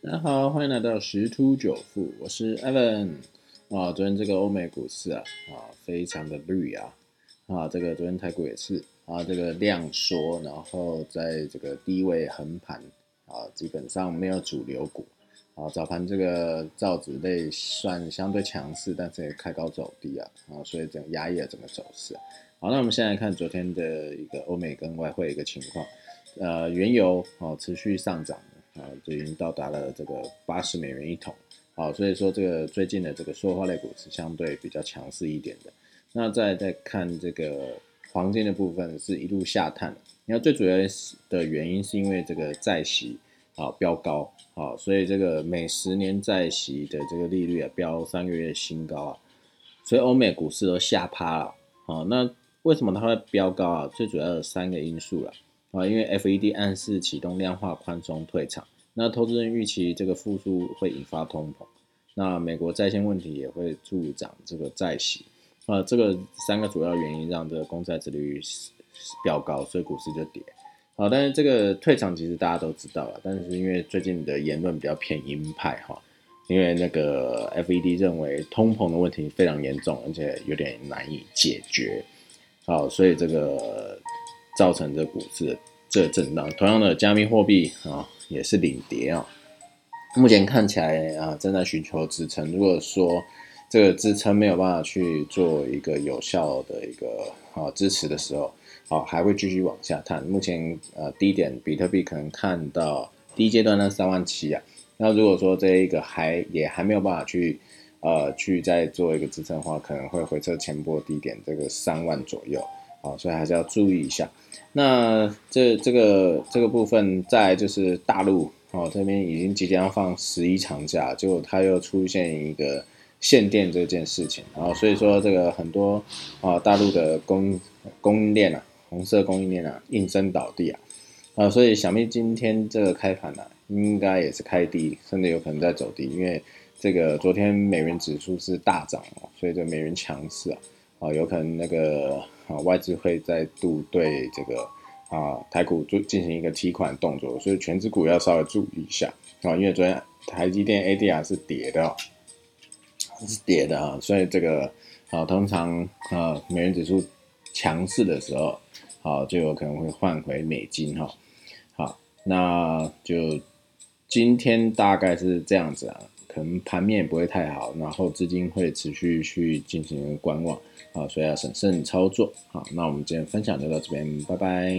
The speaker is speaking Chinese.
大家好，欢迎来到十突九富，我是 Evan 啊。昨天这个欧美股市啊啊，非常的绿啊啊，这个昨天台股也是啊，这个量缩，然后在这个低位横盘啊，基本上没有主流股啊。早盘这个造纸类算相对强势，但是也开高走低啊啊，所以整压抑了整个走势。好，那我们现在看昨天的一个欧美跟外汇一个情况，呃，原油哦持续上涨。啊，就已经到达了这个八十美元一桶，好，所以说这个最近的这个塑化类股是相对比较强势一点的。那再再看这个黄金的部分是一路下探，你看最主要的原因是因为这个债息啊飙高啊，所以这个每十年债息的这个利率啊飙三个月新高啊，所以欧美股市都下趴了啊。那为什么它会飙高啊？最主要有三个因素了。啊，因为 FED 暗示启动量化宽松退场，那投资人预期这个复苏会引发通膨，那美国债券问题也会助长这个债息，啊，这个三个主要原因让这个公债殖利率飙高，所以股市就跌。好，但是这个退场其实大家都知道了，但是因为最近的言论比较偏鹰派哈，因为那个 FED 认为通膨的问题非常严重，而且有点难以解决，好，所以这个。造成这股市这震荡，同样的加密货币啊也是领跌啊。目前看起来啊正在寻求支撑，如果说这个支撑没有办法去做一个有效的一个啊支持的时候，啊还会继续往下探。目前呃低点比特币可能看到第一阶段的三万七啊，那如果说这一个还也还没有办法去呃去再做一个支撑的话，可能会回撤前波低点这个三万左右。好，所以还是要注意一下。那这这个这个部分，在就是大陆哦这边已经即将放十一长假，结果它又出现一个限电这件事情，然后所以说这个很多啊大陆的供供应链啊，红色供应链啊应声倒地啊啊，所以想必今天这个开盘呢，应该也是开低，甚至有可能在走低，因为这个昨天美元指数是大涨哦，所以这美元强势啊啊，有可能那个。啊，外资会再度对这个啊台股做进行一个提款动作，所以全指股要稍微注意一下啊，因为昨天台积电 ADR 是跌的，是跌的啊，所以这个啊通常啊美元指数强势的时候，好就有可能会换回美金哈，好，那就今天大概是这样子啊。可能盘面不会太好，然后资金会持续去进行观望，啊，所以要审慎操作。好，那我们今天分享就到这边，拜拜。